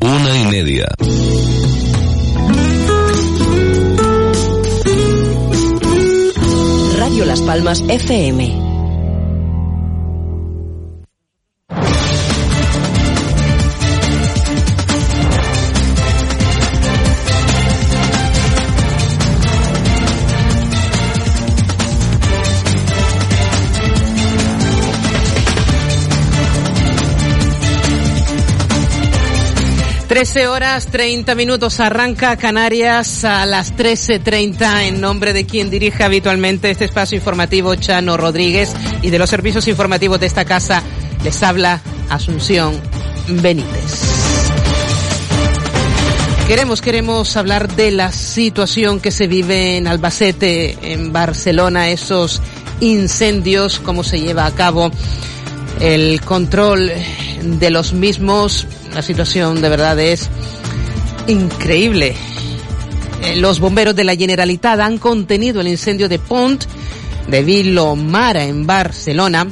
Una y media. Radio Las Palmas FM Trece horas treinta minutos arranca Canarias a las trece treinta en nombre de quien dirige habitualmente este espacio informativo Chano Rodríguez y de los servicios informativos de esta casa les habla Asunción Benítez. Queremos, queremos hablar de la situación que se vive en Albacete, en Barcelona, esos incendios, cómo se lleva a cabo el control de los mismos, la situación de verdad es increíble. Eh, los bomberos de la Generalitat han contenido el incendio de Pont de Vilomara en Barcelona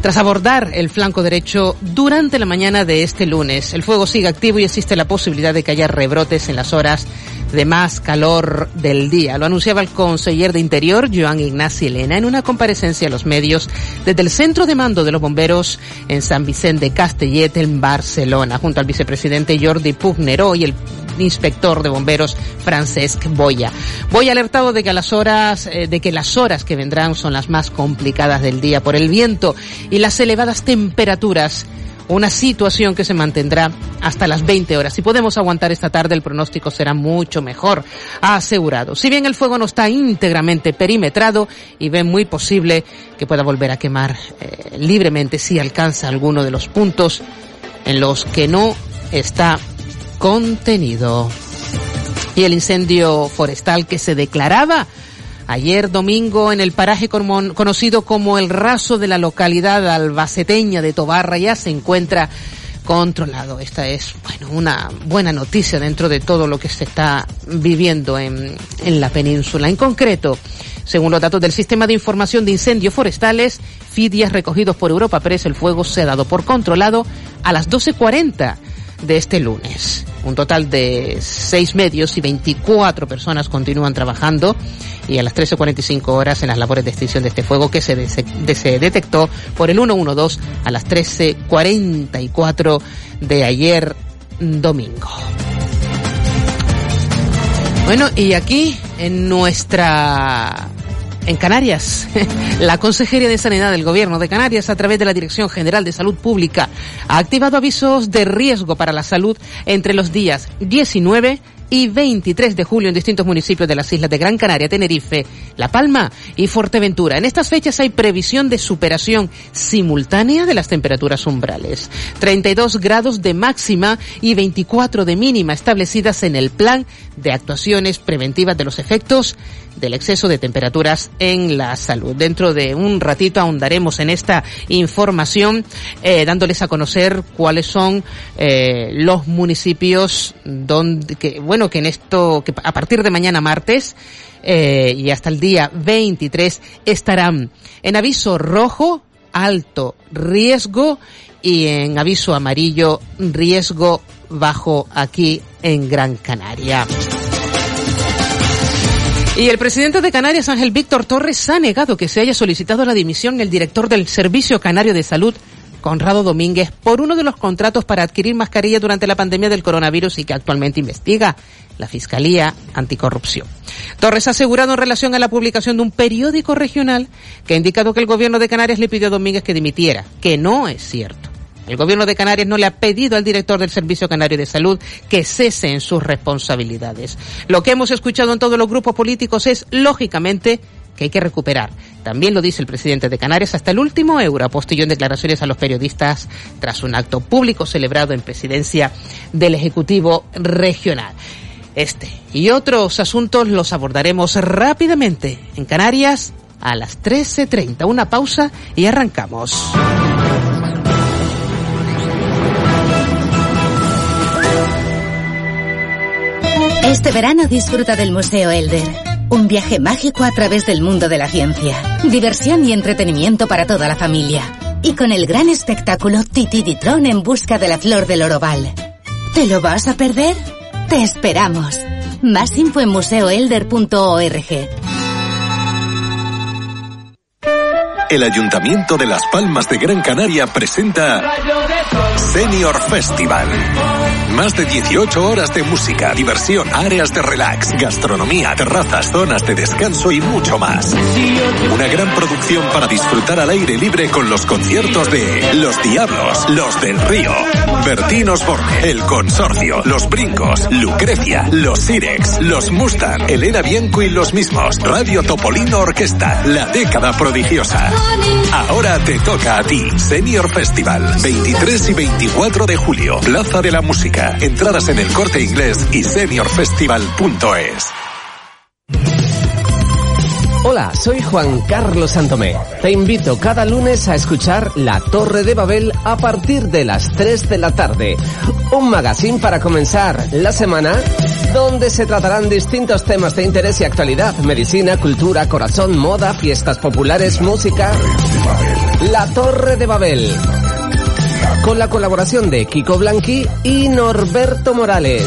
tras abordar el flanco derecho durante la mañana de este lunes. El fuego sigue activo y existe la posibilidad de que haya rebrotes en las horas de más calor del día. Lo anunciaba el conseller de Interior, Joan Ignacio Elena, en una comparecencia a los medios desde el centro de mando de los bomberos en San Vicente Castellet, en Barcelona, junto al vicepresidente Jordi Pugneró y el inspector de bomberos Francesc Boya. Boya alertado de que las horas, eh, de que las horas que vendrán son las más complicadas del día por el viento y las elevadas temperaturas una situación que se mantendrá hasta las 20 horas. Si podemos aguantar esta tarde, el pronóstico será mucho mejor, ha asegurado. Si bien el fuego no está íntegramente perimetrado y ve muy posible que pueda volver a quemar eh, libremente si alcanza alguno de los puntos en los que no está contenido. Y el incendio forestal que se declaraba Ayer domingo en el paraje conocido como el raso de la localidad albaceteña de Tobarra ya se encuentra controlado. Esta es, bueno, una buena noticia dentro de todo lo que se está viviendo en, en la península. En concreto, según los datos del Sistema de Información de Incendios Forestales, FIDIAS recogidos por Europa Press, el fuego se ha dado por controlado a las 12.40 de este lunes. Un total de seis medios y 24 personas continúan trabajando y a las 13.45 horas en las labores de extinción de este fuego que se, se detectó por el 112 a las 13.44 de ayer domingo. Bueno, y aquí en nuestra en Canarias, la Consejería de Sanidad del Gobierno de Canarias, a través de la Dirección General de Salud Pública, ha activado avisos de riesgo para la salud entre los días 19 y 23 de julio en distintos municipios de las islas de Gran Canaria, Tenerife, La Palma y Fuerteventura. En estas fechas hay previsión de superación simultánea de las temperaturas umbrales. 32 grados de máxima y 24 de mínima establecidas en el plan de actuaciones preventivas de los efectos del exceso de temperaturas en la salud. Dentro de un ratito ahondaremos en esta información, eh, dándoles a conocer cuáles son eh, los municipios donde, que, que en esto, que a partir de mañana martes eh, y hasta el día 23 estarán en aviso rojo, alto riesgo y en aviso amarillo, riesgo bajo aquí en Gran Canaria. Y el presidente de Canarias, Ángel Víctor Torres, ha negado que se haya solicitado la dimisión del director del Servicio Canario de Salud, Conrado Domínguez, por uno de los contratos para adquirir mascarillas durante la pandemia del coronavirus y que actualmente investiga la Fiscalía Anticorrupción. Torres ha asegurado en relación a la publicación de un periódico regional que ha indicado que el gobierno de Canarias le pidió a Domínguez que dimitiera, que no es cierto. El gobierno de Canarias no le ha pedido al director del Servicio Canario de Salud que cese en sus responsabilidades. Lo que hemos escuchado en todos los grupos políticos es, lógicamente, que hay que recuperar. También lo dice el presidente de Canarias hasta el último euro, apostilló en declaraciones a los periodistas tras un acto público celebrado en presidencia del Ejecutivo Regional. Este y otros asuntos los abordaremos rápidamente en Canarias a las 13.30. Una pausa y arrancamos. Este verano disfruta del Museo Elder. Un viaje mágico a través del mundo de la ciencia. Diversión y entretenimiento para toda la familia. Y con el gran espectáculo Titi Ditron en busca de la flor del Oroval. ¿Te lo vas a perder? Te esperamos. Más info en museoelder.org. El Ayuntamiento de Las Palmas de Gran Canaria presenta Senior Festival. Más de 18 horas de música, diversión, áreas de relax, gastronomía, terrazas, zonas de descanso y mucho más. Una gran producción para disfrutar al aire libre con los conciertos de Los Diablos, Los del Río, Bertín Osborne, El Consorcio, Los Brincos, Lucrecia, Los Sirex, Los Mustang, Elena Bianco y los mismos, Radio Topolino Orquesta, La Década Prodigiosa. Ahora te toca a ti, Senior Festival, 23 y 24 de julio, Plaza de la Música, entradas en el corte inglés y seniorfestival.es. Hola, soy Juan Carlos Santomé. Te invito cada lunes a escuchar La Torre de Babel a partir de las 3 de la tarde. Un magazine para comenzar la semana donde se tratarán distintos temas de interés y actualidad. Medicina, cultura, corazón, moda, fiestas populares, música. La Torre de Babel. Con la colaboración de Kiko Blanqui y Norberto Morales.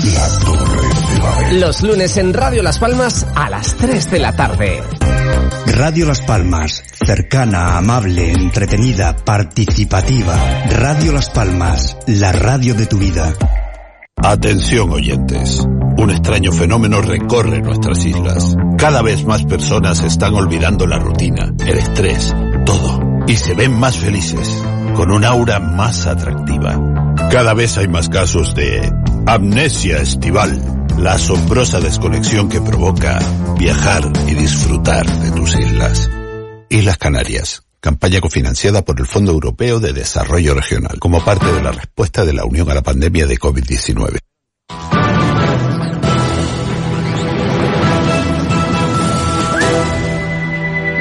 Los lunes en Radio Las Palmas a las 3 de la tarde. Radio Las Palmas, cercana, amable, entretenida, participativa. Radio Las Palmas, la radio de tu vida. Atención oyentes. Un extraño fenómeno recorre nuestras islas. Cada vez más personas están olvidando la rutina, el estrés, todo. Y se ven más felices, con un aura más atractiva. Cada vez hay más casos de amnesia estival la asombrosa desconexión que provoca viajar y disfrutar de tus islas. Islas Canarias, campaña cofinanciada por el Fondo Europeo de Desarrollo Regional, como parte de la respuesta de la Unión a la pandemia de COVID-19.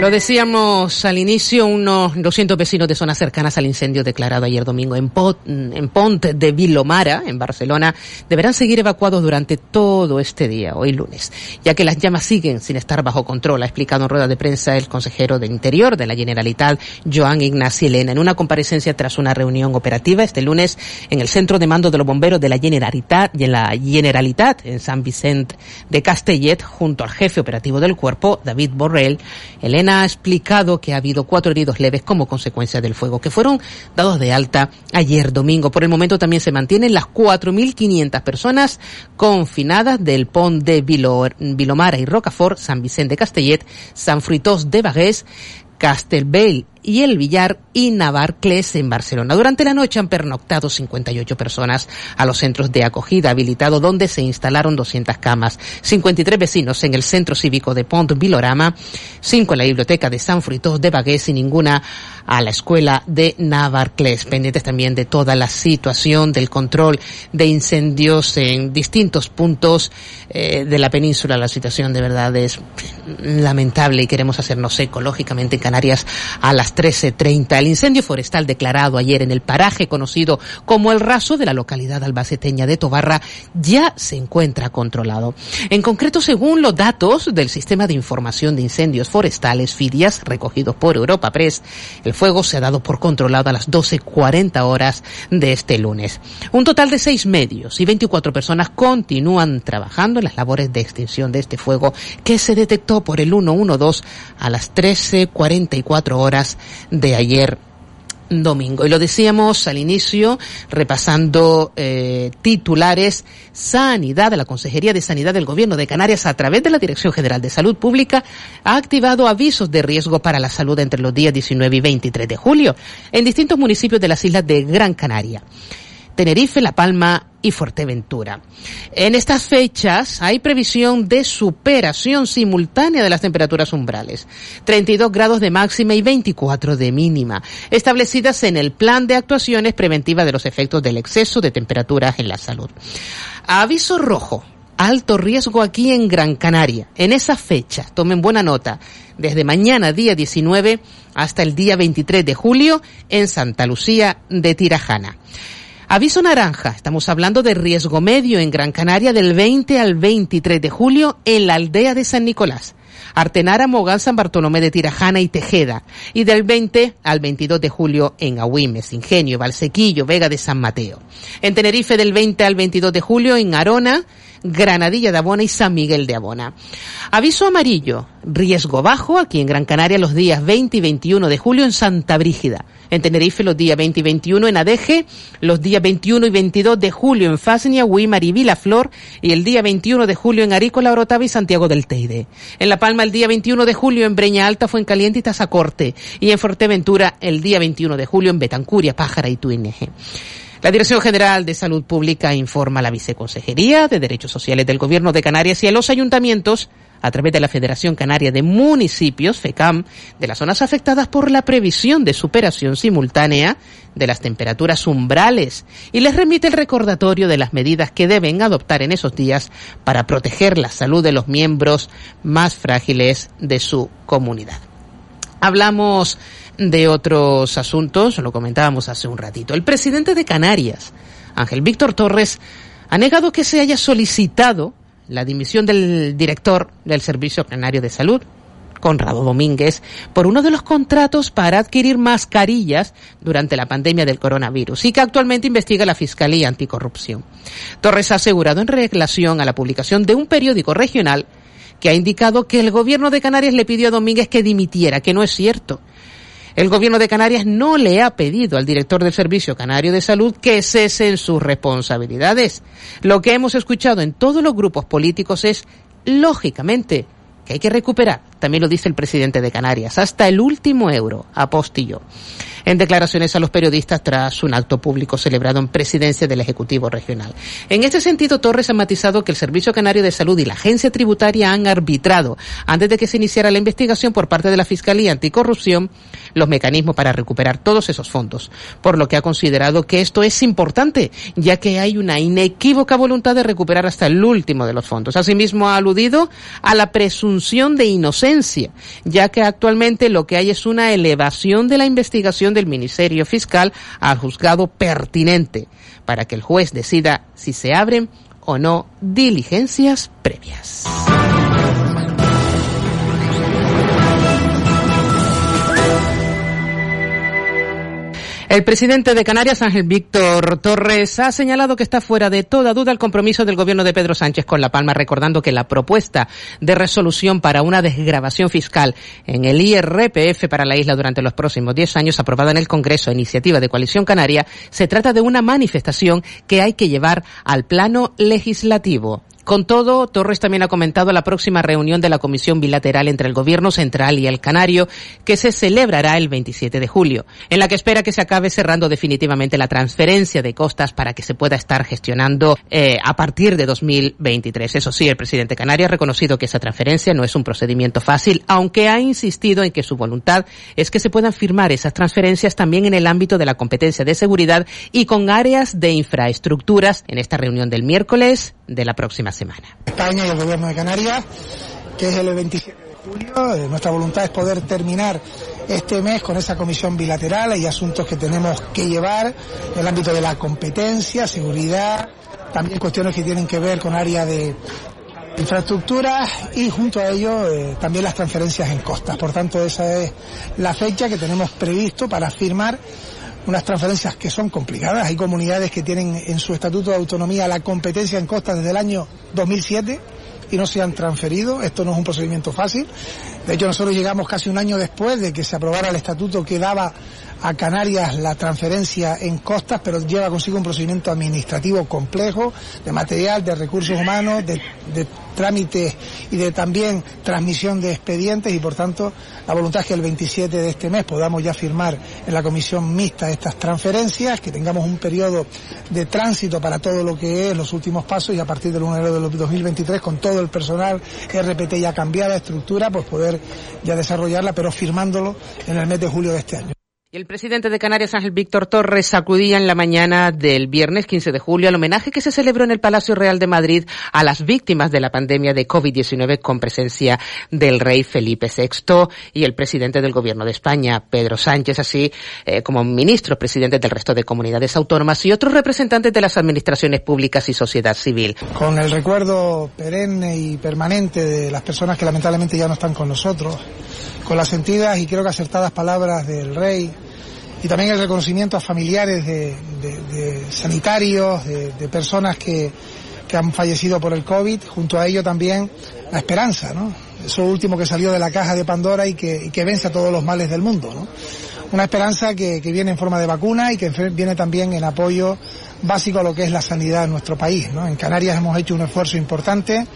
Lo decíamos al inicio, unos 200 vecinos de zonas cercanas al incendio declarado ayer domingo en, Pont, en Pont de Vilomara, en Barcelona, deberán seguir evacuados durante todo este día, hoy lunes, ya que las llamas siguen sin estar bajo control, ha explicado en rueda de prensa el consejero de Interior de la Generalitat, Joan Ignaci Elena, en una comparecencia tras una reunión operativa este lunes en el centro de mando de los bomberos de la Generalitat y en la Generalitat en San Vicente de Castellet, junto al jefe operativo del cuerpo, David Borrell. Elena ha explicado que ha habido cuatro heridos leves como consecuencia del fuego, que fueron dados de alta ayer domingo. Por el momento también se mantienen las 4.500 personas confinadas del Pont de Vilomara y Rocafort, San Vicente de Castellet, San Fruitós de Bagués, Castelbell y el Villar y Navarcles en Barcelona. Durante la noche han pernoctado 58 personas a los centros de acogida habilitado donde se instalaron 200 camas, 53 vecinos en el centro cívico de Pont Vilorama, 5 en la biblioteca de San Fruitós de Bagués y ninguna a la escuela de Navarcles, pendientes también de toda la situación del control de incendios en distintos puntos eh, de la península. La situación de verdad es lamentable y queremos hacernos ecológicamente en Canarias a las 13.30. El incendio forestal declarado ayer en el paraje conocido como el raso de la localidad albaceteña de Tobarra ya se encuentra controlado. En concreto, según los datos del Sistema de Información de Incendios Forestales, FIDIAS, recogidos por Europa Press, el fuego se ha dado por controlado a las 12.40 horas de este lunes. Un total de seis medios y 24 personas continúan trabajando en las labores de extinción de este fuego que se detectó por el 112 a las 13.44 horas de ayer domingo. Y lo decíamos al inicio, repasando eh, titulares, Sanidad, la Consejería de Sanidad del Gobierno de Canarias, a través de la Dirección General de Salud Pública, ha activado avisos de riesgo para la salud entre los días 19 y 23 de julio en distintos municipios de las islas de Gran Canaria. Tenerife, La Palma y Fuerteventura. En estas fechas hay previsión de superación simultánea de las temperaturas umbrales, 32 grados de máxima y 24 de mínima, establecidas en el plan de actuaciones preventivas de los efectos del exceso de temperaturas en la salud. Aviso rojo. Alto riesgo aquí en Gran Canaria. En esa fecha, tomen buena nota, desde mañana día 19 hasta el día 23 de julio en Santa Lucía de Tirajana. Aviso naranja, estamos hablando de riesgo medio en Gran Canaria del 20 al 23 de julio en la aldea de San Nicolás. Artenara, Mogán, San Bartolomé de Tirajana y Tejeda. Y del 20 al 22 de julio en Agüimes, Ingenio, Valsequillo, Vega de San Mateo. En Tenerife del 20 al 22 de julio en Arona, Granadilla de Abona y San Miguel de Abona. Aviso amarillo, riesgo bajo aquí en Gran Canaria los días 20 y 21 de julio en Santa Brígida. En Tenerife los días 20 y 21 en Adeje, los días 21 y 22 de julio en Fasnia, Huimar y Vilaflor y el día 21 de julio en Arícola, Orotava y Santiago del Teide. En La Palma el día 21 de julio en Breña Alta, Fuencaliente y Tazacorte y en Fuerteventura el día 21 de julio en Betancuria, Pájara y Tuineje. La Dirección General de Salud Pública informa a la Viceconsejería de Derechos Sociales del Gobierno de Canarias y a los ayuntamientos a través de la Federación Canaria de Municipios, FECAM, de las zonas afectadas por la previsión de superación simultánea de las temperaturas umbrales y les remite el recordatorio de las medidas que deben adoptar en esos días para proteger la salud de los miembros más frágiles de su comunidad. Hablamos de otros asuntos, lo comentábamos hace un ratito. El presidente de Canarias, Ángel Víctor Torres, ha negado que se haya solicitado la dimisión del director del Servicio Canario de Salud, Conrado Domínguez, por uno de los contratos para adquirir mascarillas durante la pandemia del coronavirus y que actualmente investiga la Fiscalía Anticorrupción. Torres ha asegurado en relación a la publicación de un periódico regional que ha indicado que el gobierno de Canarias le pidió a Domínguez que dimitiera, que no es cierto. El gobierno de Canarias no le ha pedido al director del Servicio Canario de Salud que cesen sus responsabilidades. Lo que hemos escuchado en todos los grupos políticos es, lógicamente, que hay que recuperar, también lo dice el presidente de Canarias, hasta el último euro, apostillo en declaraciones a los periodistas tras un acto público celebrado en presidencia del Ejecutivo Regional. En este sentido, Torres ha matizado que el Servicio Canario de Salud y la Agencia Tributaria han arbitrado, antes de que se iniciara la investigación por parte de la Fiscalía Anticorrupción, los mecanismos para recuperar todos esos fondos, por lo que ha considerado que esto es importante, ya que hay una inequívoca voluntad de recuperar hasta el último de los fondos. Asimismo, ha aludido a la presunción de inocencia, ya que actualmente lo que hay es una elevación de la investigación del Ministerio Fiscal al juzgado pertinente para que el juez decida si se abren o no diligencias previas. El presidente de Canarias, Ángel Víctor Torres, ha señalado que está fuera de toda duda el compromiso del gobierno de Pedro Sánchez con La Palma, recordando que la propuesta de resolución para una desgrabación fiscal en el IRPF para la isla durante los próximos 10 años, aprobada en el Congreso iniciativa de Coalición Canaria, se trata de una manifestación que hay que llevar al plano legislativo. Con todo, Torres también ha comentado la próxima reunión de la Comisión Bilateral entre el Gobierno Central y el Canario, que se celebrará el 27 de julio, en la que espera que se acabe cerrando definitivamente la transferencia de costas para que se pueda estar gestionando eh, a partir de 2023. Eso sí, el presidente Canario ha reconocido que esa transferencia no es un procedimiento fácil, aunque ha insistido en que su voluntad es que se puedan firmar esas transferencias también en el ámbito de la competencia de seguridad y con áreas de infraestructuras en esta reunión del miércoles de la próxima semana. España y el gobierno de Canarias, que es el 27 de julio. Eh, nuestra voluntad es poder terminar este mes con esa comisión bilateral. Hay asuntos que tenemos que llevar en el ámbito de la competencia, seguridad, también cuestiones que tienen que ver con área de infraestructura y junto a ello eh, también las transferencias en costas. Por tanto, esa es la fecha que tenemos previsto para firmar unas transferencias que son complicadas. Hay comunidades que tienen en su estatuto de autonomía la competencia en costas desde el año 2007 y no se han transferido. Esto no es un procedimiento fácil. De hecho, nosotros llegamos casi un año después de que se aprobara el estatuto que daba a Canarias la transferencia en costas, pero lleva consigo un procedimiento administrativo complejo de material, de recursos humanos, de, trámites y de también transmisión de expedientes y por tanto la voluntad es que el 27 de este mes podamos ya firmar en la comisión mixta estas transferencias, que tengamos un periodo de tránsito para todo lo que es los últimos pasos y a partir del 1 de enero de 2023 con todo el personal RPT ya cambiada, estructura, pues poder ya desarrollarla, pero firmándolo en el mes de julio de este año. El presidente de Canarias, Ángel Víctor Torres, sacudía en la mañana del viernes 15 de julio el homenaje que se celebró en el Palacio Real de Madrid a las víctimas de la pandemia de COVID-19 con presencia del rey Felipe VI y el presidente del Gobierno de España, Pedro Sánchez, así eh, como ministros, presidentes del resto de comunidades autónomas y otros representantes de las administraciones públicas y sociedad civil. Con el recuerdo perenne y permanente de las personas que lamentablemente ya no están con nosotros, con las sentidas y creo que acertadas palabras del rey y también el reconocimiento a familiares de, sanitarios, de, personas que, han fallecido por el COVID, junto a ello también la esperanza, ¿no? Eso último que salió de la caja de Pandora y que, vence a todos los males del mundo, ¿no? Una esperanza que, que, viene en forma de vacuna y que viene también en apoyo básico a lo que es la sanidad en nuestro país, ¿no? En Canarias hemos hecho un esfuerzo importante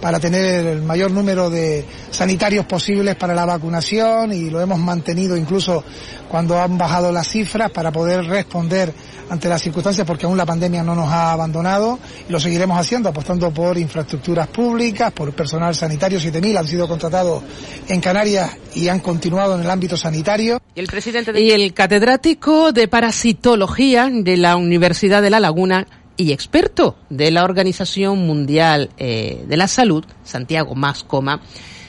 para tener el mayor número de sanitarios posibles para la vacunación y lo hemos mantenido incluso cuando han bajado las cifras para poder responder ante las circunstancias porque aún la pandemia no nos ha abandonado y lo seguiremos haciendo apostando por infraestructuras públicas, por personal sanitario, 7.000 han sido contratados en Canarias y han continuado en el ámbito sanitario. Y el presidente y el catedrático de parasitología de la Universidad de La Laguna y experto de la Organización Mundial eh, de la Salud, Santiago Mascoma,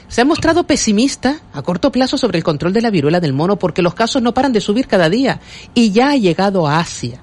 se ha mostrado pesimista a corto plazo sobre el control de la viruela del mono porque los casos no paran de subir cada día y ya ha llegado a Asia.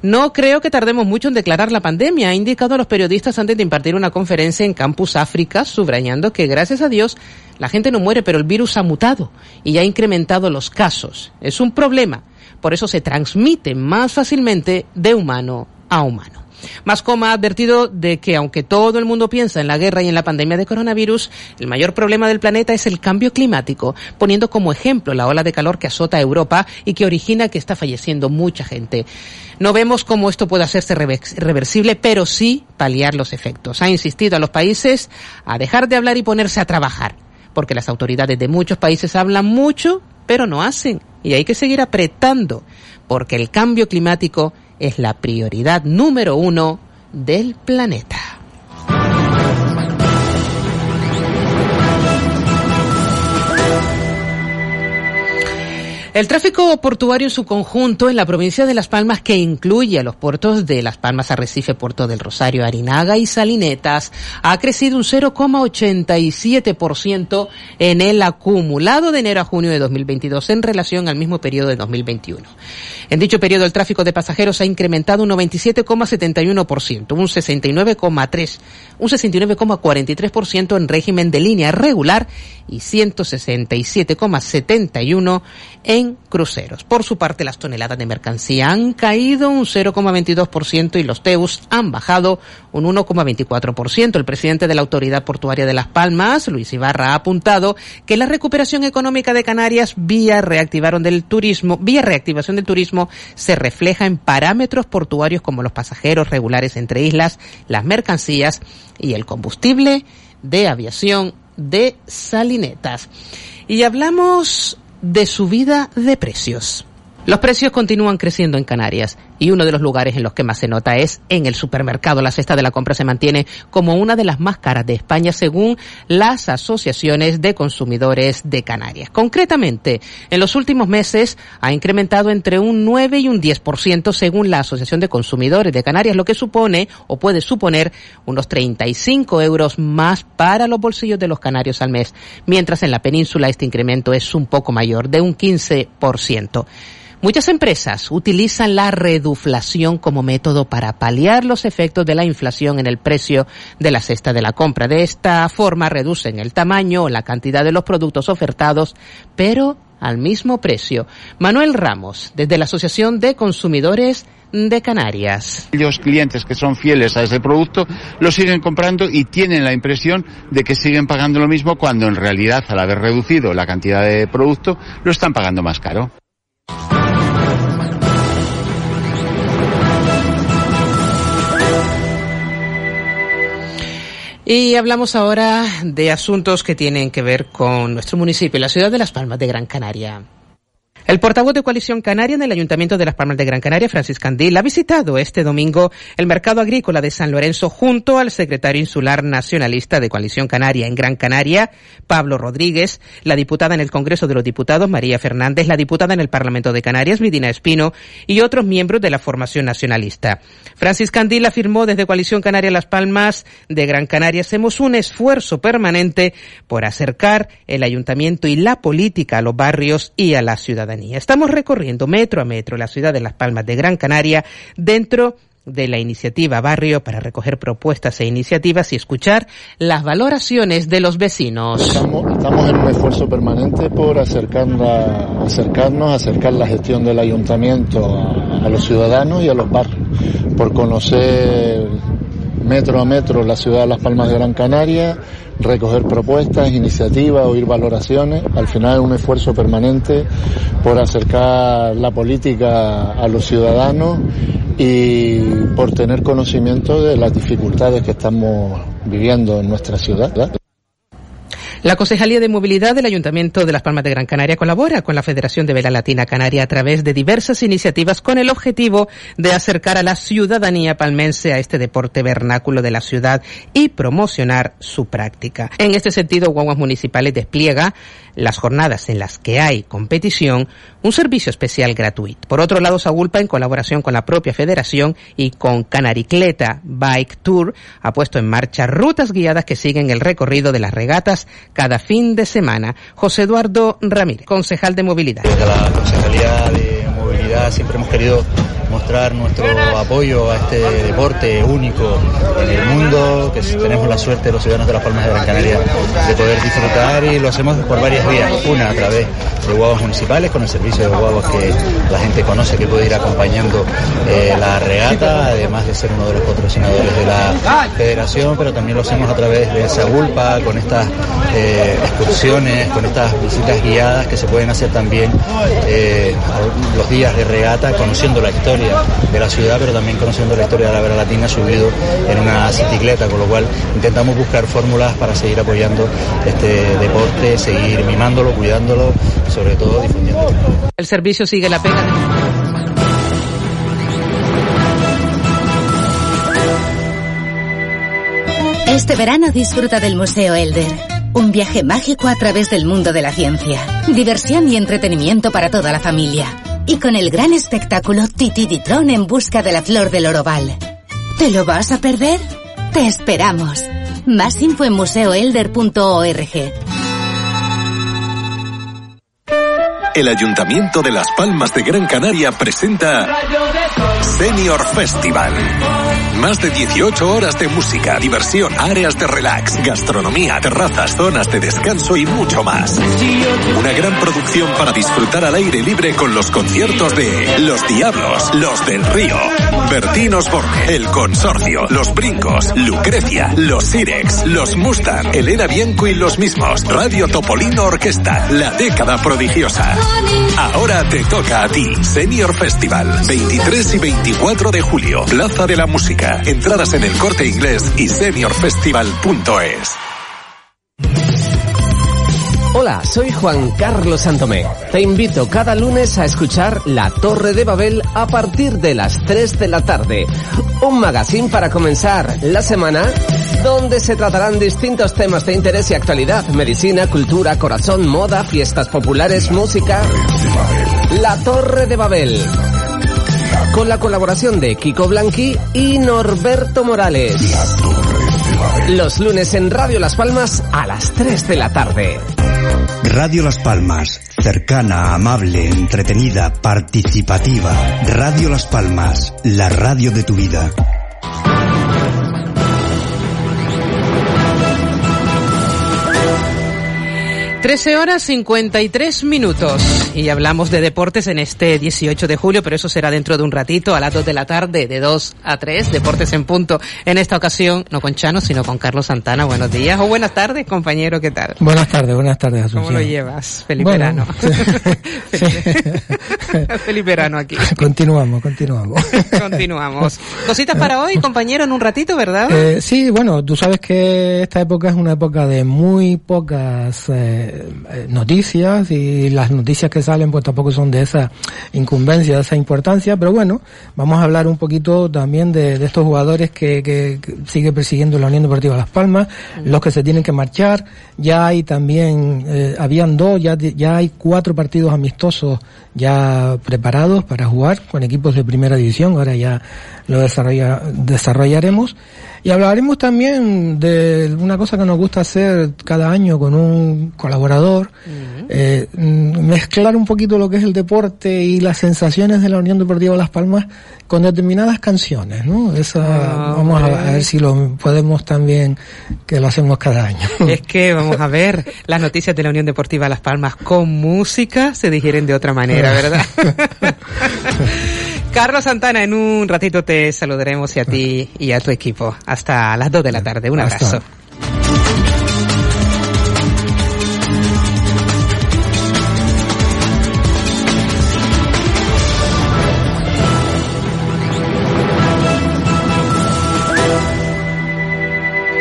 No creo que tardemos mucho en declarar la pandemia, ha indicado a los periodistas antes de impartir una conferencia en Campus África, subrayando que gracias a Dios la gente no muere, pero el virus ha mutado y ha incrementado los casos. Es un problema, por eso se transmite más fácilmente de humano a humano. Mascoma ha advertido de que aunque todo el mundo piensa en la guerra y en la pandemia de coronavirus, el mayor problema del planeta es el cambio climático, poniendo como ejemplo la ola de calor que azota a Europa y que origina que está falleciendo mucha gente. No vemos cómo esto puede hacerse reversible, pero sí paliar los efectos. Ha insistido a los países a dejar de hablar y ponerse a trabajar, porque las autoridades de muchos países hablan mucho, pero no hacen. Y hay que seguir apretando, porque el cambio climático es la prioridad número uno del planeta. El tráfico portuario en su conjunto en la provincia de Las Palmas, que incluye a los puertos de Las Palmas, Arrecife, Puerto del Rosario, Arinaga y Salinetas, ha crecido un 0,87% en el acumulado de enero a junio de 2022 en relación al mismo periodo de 2021. En dicho periodo el tráfico de pasajeros ha incrementado un 97,71%, un 69,3, un 69,43% en régimen de línea regular y 167,71 en cruceros. Por su parte, las toneladas de mercancía han caído un 0,22% y los TEUs han bajado un 1,24%. El presidente de la Autoridad Portuaria de Las Palmas, Luis Ibarra, ha apuntado que la recuperación económica de Canarias vía reactivaron del turismo, vía reactivación del turismo se refleja en parámetros portuarios como los pasajeros regulares entre islas, las mercancías y el combustible de aviación de Salinetas. Y hablamos de subida de precios. Los precios continúan creciendo en Canarias y uno de los lugares en los que más se nota es en el supermercado. La cesta de la compra se mantiene como una de las más caras de España según las asociaciones de consumidores de Canarias. Concretamente, en los últimos meses ha incrementado entre un 9 y un 10% según la Asociación de Consumidores de Canarias, lo que supone o puede suponer unos 35 euros más para los bolsillos de los canarios al mes, mientras en la península este incremento es un poco mayor, de un 15%. Muchas empresas utilizan la reduflación como método para paliar los efectos de la inflación en el precio de la cesta de la compra. De esta forma reducen el tamaño o la cantidad de los productos ofertados, pero al mismo precio. Manuel Ramos, desde la Asociación de Consumidores de Canarias. Los clientes que son fieles a ese producto lo siguen comprando y tienen la impresión de que siguen pagando lo mismo cuando en realidad al haber reducido la cantidad de producto lo están pagando más caro. Y hablamos ahora de asuntos que tienen que ver con nuestro municipio, la ciudad de Las Palmas de Gran Canaria. El portavoz de Coalición Canaria en el Ayuntamiento de Las Palmas de Gran Canaria, Francis Candil, ha visitado este domingo el mercado agrícola de San Lorenzo junto al secretario insular nacionalista de Coalición Canaria en Gran Canaria, Pablo Rodríguez, la diputada en el Congreso de los Diputados, María Fernández, la diputada en el Parlamento de Canarias, Midina Espino, y otros miembros de la formación nacionalista. Francis Candil afirmó desde Coalición Canaria Las Palmas de Gran Canaria, hacemos un esfuerzo permanente por acercar el ayuntamiento y la política a los barrios y a la ciudadanía. Estamos recorriendo metro a metro la ciudad de Las Palmas de Gran Canaria dentro de la iniciativa Barrio para recoger propuestas e iniciativas y escuchar las valoraciones de los vecinos. Estamos, en un esfuerzo permanente por acercarnos, acercar la gestión del ayuntamiento a los ciudadanos y a los barrios, por conocer metro a metro la ciudad de Las Palmas de Gran Canaria, recoger propuestas, iniciativas, oír valoraciones. Al final es un esfuerzo permanente por acercar la política a los ciudadanos y por tener conocimiento de las dificultades que estamos viviendo en nuestra ciudad. La Concejalía de Movilidad del Ayuntamiento de Las Palmas de Gran Canaria colabora con la Federación de Vela Latina Canaria a través de diversas iniciativas con el objetivo de acercar a la ciudadanía palmense a este deporte vernáculo de la ciudad y promocionar su práctica. En este sentido, Guaguas Municipales despliega las jornadas en las que hay competición, un servicio especial gratuito. Por otro lado, Sagulpa, en colaboración con la propia federación y con Canaricleta Bike Tour, ha puesto en marcha rutas guiadas que siguen el recorrido de las regatas cada fin de semana. José Eduardo Ramírez, concejal de movilidad. Mostrar nuestro apoyo a este deporte único en el mundo, que tenemos la suerte los ciudadanos de las Palmas de Gran Canaria de poder disfrutar y lo hacemos por varias vías. Una a través de guaguas municipales, con el servicio de guaguas que la gente conoce, que puede ir acompañando eh, la regata, además de ser uno de los patrocinadores de la federación, pero también lo hacemos a través de Sagulpa, con estas eh, excursiones, con estas visitas guiadas que se pueden hacer también eh, los días de regata, conociendo la historia de la ciudad, pero también conociendo la historia de la vera latina subido en una bicicleta, con lo cual intentamos buscar fórmulas para seguir apoyando este deporte, seguir mimándolo, cuidándolo, sobre todo difundiéndolo. El servicio sigue la pena. Este verano disfruta del Museo Elder. Un viaje mágico a través del mundo de la ciencia. Diversión y entretenimiento para toda la familia y con el gran espectáculo Titi Ditron en busca de la flor del oroval. ¿Te lo vas a perder? Te esperamos. Más info en museoelder.org. El Ayuntamiento de Las Palmas de Gran Canaria presenta Senior Festival. Más de 18 horas de música, diversión, áreas de relax, gastronomía, terrazas, zonas de descanso y mucho más. Una gran producción para disfrutar al aire libre con los conciertos de Los Diablos, Los del Río, Bertinos Borne, El Consorcio, Los Brincos, Lucrecia, Los Sirex, Los Mustang, Elena Bianco y los mismos, Radio Topolino Orquesta, La Década Prodigiosa. Ahora te toca a ti, Senior Festival, 23 y 24 de julio, Plaza de la Música. Entradas en el corte inglés y seniorfestival.es. Hola, soy Juan Carlos Santomé. Te invito cada lunes a escuchar La Torre de Babel a partir de las 3 de la tarde. Un magazine para comenzar la semana donde se tratarán distintos temas de interés y actualidad. Medicina, cultura, corazón, moda, fiestas populares, música. La Torre de Babel con la colaboración de Kiko Blanqui y Norberto Morales. Los lunes en Radio Las Palmas a las 3 de la tarde. Radio Las Palmas, cercana, amable, entretenida, participativa. Radio Las Palmas, la radio de tu vida. 13 horas 53 minutos y hablamos de deportes en este 18 de julio, pero eso será dentro de un ratito a las 2 de la tarde, de 2 a 3, deportes en punto. En esta ocasión, no con Chano, sino con Carlos Santana. Buenos días o buenas tardes, compañero, ¿qué tal? Buenas tardes, buenas tardes, Asunción. ¿Cómo lo llevas? Feliz verano. Feliz verano aquí. Continuamos, continuamos. continuamos. Cositas para hoy, compañero, en un ratito, ¿verdad? Eh, sí, bueno, tú sabes que esta época es una época de muy pocas... Eh, eh, noticias y las noticias que salen pues tampoco son de esa incumbencia, de esa importancia, pero bueno, vamos a hablar un poquito también de, estos jugadores que, que, sigue persiguiendo la Unión Deportiva Las Palmas, los que se tienen que marchar, ya hay también, eh, habían dos, ya, ya hay cuatro partidos amistosos ya preparados para jugar con equipos de primera división, ahora ya lo desarrolla, desarrollaremos. Y hablaremos también de una cosa que nos gusta hacer cada año con un colaborador, eh, mezclar un poquito lo que es el deporte y las sensaciones de la Unión Deportiva Las Palmas con determinadas canciones, ¿no? Esa, ah, vamos a, ver si lo podemos también, que lo hacemos cada año. Es que, vamos a ver, las noticias de la Unión Deportiva Las Palmas con música se digieren de otra manera, ¿verdad? Carlos Santana, en un ratito te saludaremos y a ti y a tu equipo. Hasta las 2 de la tarde. Un abrazo.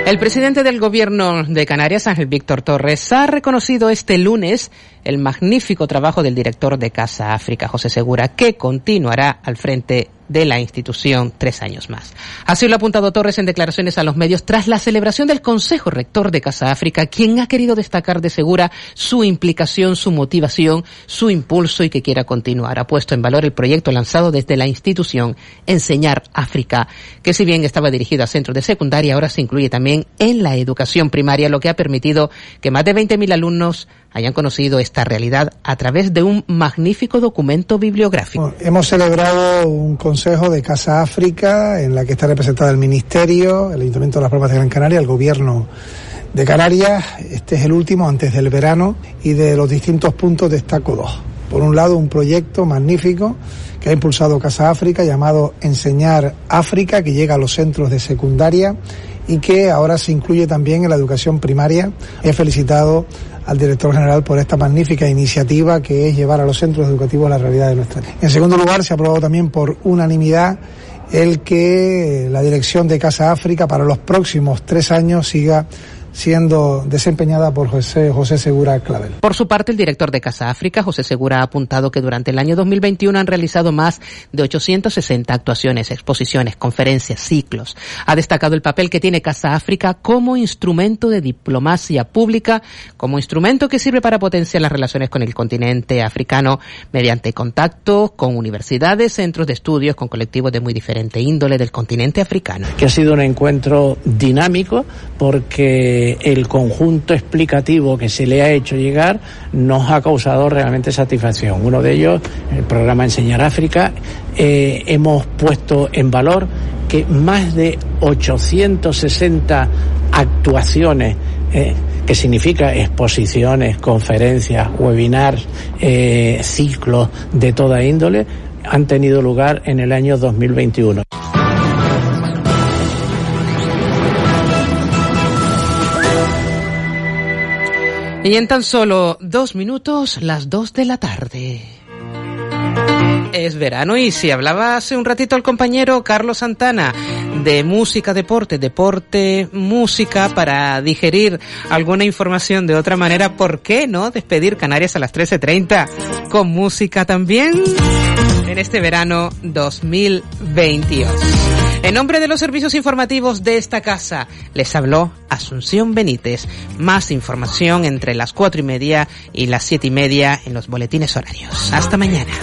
El presidente del gobierno de Canarias, Ángel Víctor Torres, ha reconocido este lunes el magnífico trabajo del director de Casa África, José Segura, que continuará al frente de la institución tres años más. Así lo ha apuntado Torres en declaraciones a los medios tras la celebración del Consejo Rector de Casa África, quien ha querido destacar de Segura su implicación, su motivación, su impulso y que quiera continuar. Ha puesto en valor el proyecto lanzado desde la institución Enseñar África, que si bien estaba dirigido a centros de secundaria, ahora se incluye también en la educación primaria, lo que ha permitido que más de 20.000 alumnos hayan conocido esta realidad a través de un magnífico documento bibliográfico. hemos celebrado un consejo de Casa África en la que está representada el Ministerio, el Ayuntamiento de las Palmas de Gran Canaria, el Gobierno de Canarias. Este es el último antes del verano y de los distintos puntos destaco dos. Por un lado, un proyecto magnífico que ha impulsado Casa África llamado Enseñar África, que llega a los centros de secundaria y que ahora se incluye también en la educación primaria. He felicitado al director general por esta magnífica iniciativa que es llevar a los centros educativos la realidad de nuestra. En segundo lugar, se ha aprobado también por unanimidad el que la dirección de Casa África para los próximos tres años siga siendo desempeñada por José, José Segura Clavel. Por su parte, el director de Casa África, José Segura, ha apuntado que durante el año 2021 han realizado más de 860 actuaciones, exposiciones, conferencias, ciclos. Ha destacado el papel que tiene Casa África como instrumento de diplomacia pública, como instrumento que sirve para potenciar las relaciones con el continente africano mediante contacto con universidades, centros de estudios, con colectivos de muy diferente índole del continente africano. Que ha sido un encuentro dinámico porque el conjunto explicativo que se le ha hecho llegar nos ha causado realmente satisfacción. Uno de ellos, el programa Enseñar África, eh, hemos puesto en valor que más de 860 actuaciones eh, que significa exposiciones, conferencias, webinars, eh, ciclos de toda índole, han tenido lugar en el año 2021. Y en tan solo dos minutos, las dos de la tarde. Es verano y si hablaba hace un ratito el compañero Carlos Santana de música, deporte, deporte, música para digerir alguna información de otra manera, ¿por qué no despedir Canarias a las 13.30 con música también en este verano 2022? En nombre de los servicios informativos de esta casa, les habló Asunción Benítez. Más información entre las cuatro y media y las siete y media en los boletines horarios. Hasta mañana.